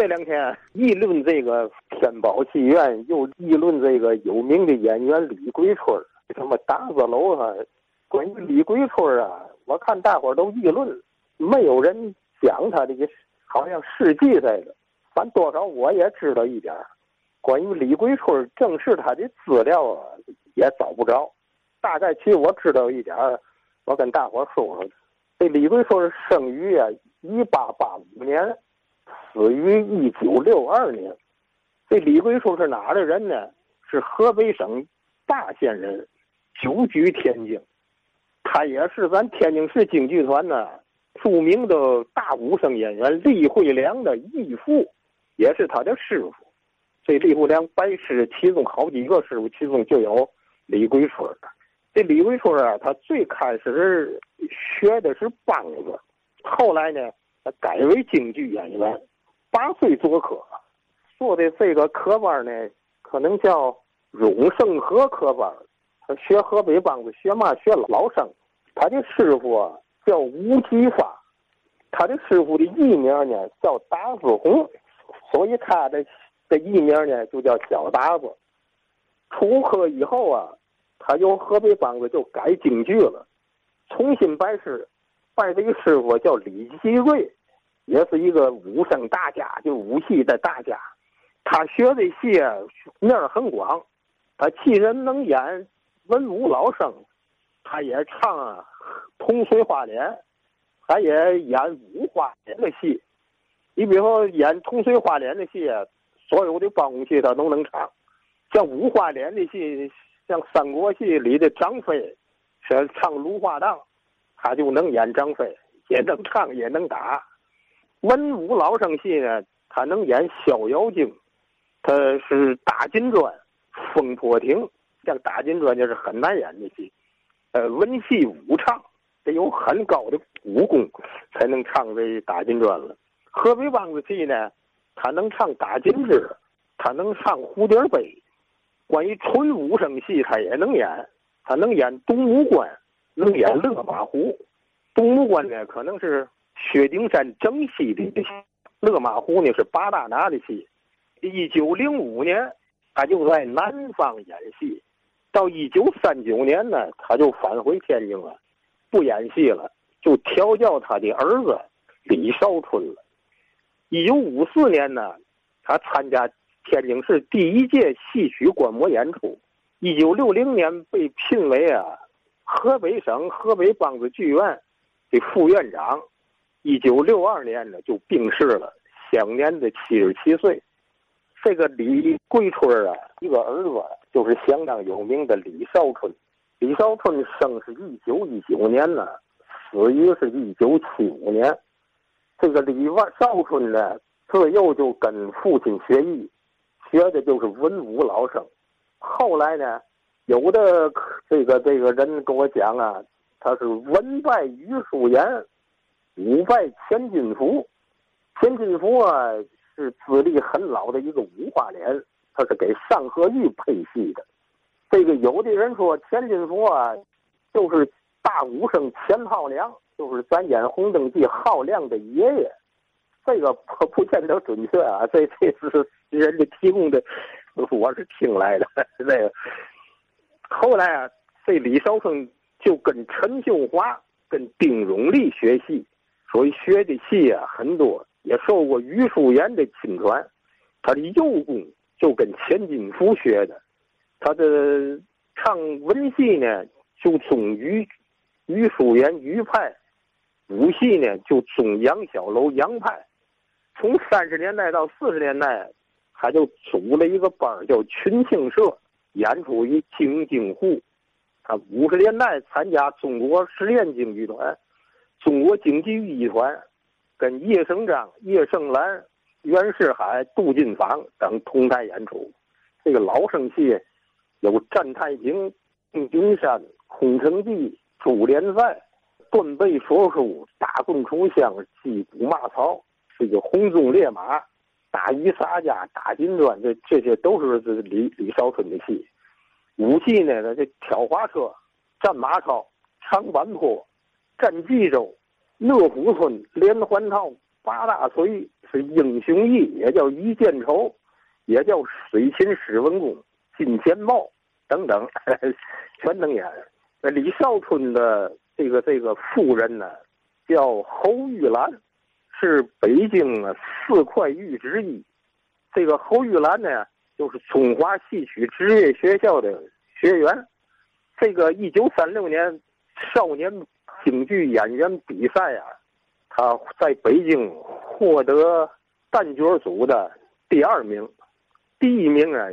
这两天议论这个天宝戏院，又议论这个有名的演员李桂春什么大字楼啊。关于李桂春啊，我看大伙都议论，没有人讲他的，好像事迹似的。反正多少我也知道一点关于李桂春正式他的资料啊，也找不着。大概其实我知道一点我跟大伙说说。这李桂春生于啊一八八五年。死于一九六二年。这李桂春是哪的人呢？是河北省大县人，久居天津。他也是咱天津市京剧团呢著名的大武生演员李惠良的义父，也是他的师傅。这李惠良拜师其中好几个师傅，其中就有李桂春。这李桂春啊，他最开始学的是梆子，后来呢，他改为京剧演员。八岁做科，做的这个科班呢，可能叫永盛和科班。他学河北梆子，学嘛学老生。他的师傅啊叫吴继发，他的师傅的艺名呢叫达子红，所以他的的艺名呢就叫小达子。出科以后啊，他由河北梆子就改京剧了，重新拜师，拜这个师傅叫李继瑞。也是一个武生大家，就武戏的大家。他学的戏面儿很广，他既然能演文武老生，他也唱啊铜水花脸，他也演武花脸的戏。你比如说演铜水花脸的戏，所有的梆戏他都能唱。像武花脸的戏，像三国戏里的张飞，是唱芦花荡，他就能演张飞，也能唱，也能打。文武老生戏呢，他能演逍遥经，他是大金砖、风波亭，像大金砖就是很难演的戏。呃，文戏武唱得有很高的武功，才能唱这大金砖了。河北梆子戏呢，他能唱打金枝，他能唱蝴蝶杯。关于纯武生戏，他也能演，他能演东吴关，能演勒马湖。东吴关呢，可能是。薛丁山正戏的戏，勒马湖呢是八大拿的戏。一九零五年，他就在南方演戏，到一九三九年呢，他就返回天津了，不演戏了，就调教他的儿子李少春了。一九五四年呢，他参加天津市第一届戏曲观摩演出。一九六零年被聘为啊河北省河北梆子剧院的副院长。一九六二年呢，就病逝了，享年的七十七岁。这个李桂春啊，一个儿子就是相当有名的李少春。李少春生是一九一九年呢，死于是一九七五年。这个李万少春呢，自幼就跟父亲学艺，学的就是文武老生。后来呢，有的这个这个人跟我讲啊，他是文败于书言。五拜钱金福，钱金福啊是资历很老的一个五花脸，他是给尚和玉配戏的。这个有的人说钱金福啊，就是大武生钱浩良，就是咱演《红灯记》浩亮的爷爷。这个不不见得准确啊，这这是人家提供的，我是听来的。这个后来啊，这李少春就跟陈秀华、跟丁荣利学戏。所以学的戏啊很多，也受过于淑妍的亲传。他的幼功就跟钱金福学的，他的唱文戏呢就忠于于淑妍于派，武戏呢就忠杨小楼杨派。从三十年代到四十年代，他就组了一个班叫群庆社，演出于京津沪。他五十年代参加中国实验京剧团。中国京剧艺团跟叶盛章、叶盛兰、袁世海、杜近芳等同台演出。这个老生戏有《战太平》《定军山》《空城计》《朱连赛》《断背说书》《打棍出乡》《击鼓骂曹》这个《红鬃烈马》《打鱼洒家》《打金砖》这这些都是这李李少春的戏。武戏呢，这挑花车、战马超、长坂坡。战冀州、乐虎村连环套、八大锤是英雄义，也叫一箭仇，也叫水秦史文恭、金钱豹等等，全能演。李少春的这个这个夫人呢，叫侯玉兰，是北京的四块玉之一。这个侯玉兰呢，就是中华戏曲职业学校的学员。这个一九三六年少年京剧演员比赛啊，他在北京获得旦角组的第二名，第一名啊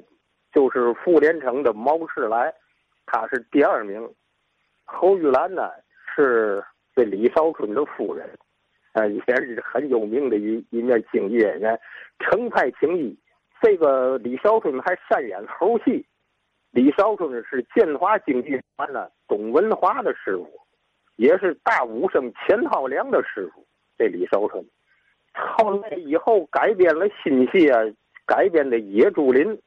就是傅连城的毛世来，他是第二名。侯玉兰呢是这李少春的夫人，呃，也是很有名的一一面京剧演员，程派青衣。这个李少春还擅演猴戏。李少春是建华京剧团的董文华的师傅，也是大武生钱浩良的师傅。这李少春，后来以后改编了新戏啊，改编的《野猪林》《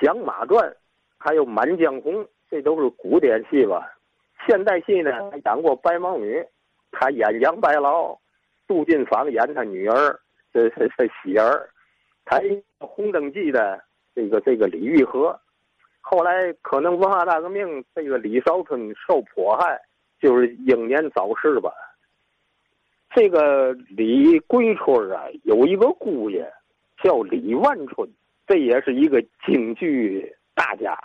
响马传》，还有《满江红》，这都是古典戏吧。现代戏呢，还演过《白毛女》，他演杨白劳，杜近芳演他女儿，这这这喜儿，他《红灯记》的这个这个李玉和。后来可能文化大革命，这个李少春受迫害，就是英年早逝吧。这个李桂春啊，有一个姑爷叫李万春，这也是一个京剧大家。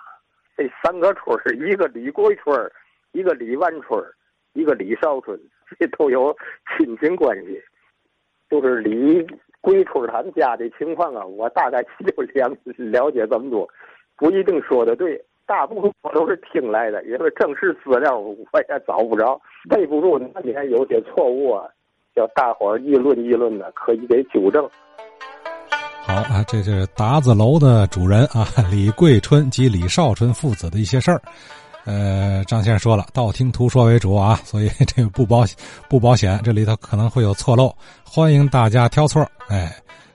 这三个春是一个李桂春，一个李万春，一个李少春，这都有亲情关系。就是李桂春他们家的情况啊，我大概 就了了解这么多。不一定说的对，大部分我都是听来的，因为正式资料我也找不着，背不住，难免有些错误啊，叫大伙儿议论议论的，可以给纠正。好啊，这是达子楼的主人啊，李桂春及李少春父子的一些事儿。呃，张先生说了，道听途说为主啊，所以这个不保不保险，这里头可能会有错漏，欢迎大家挑错。哎，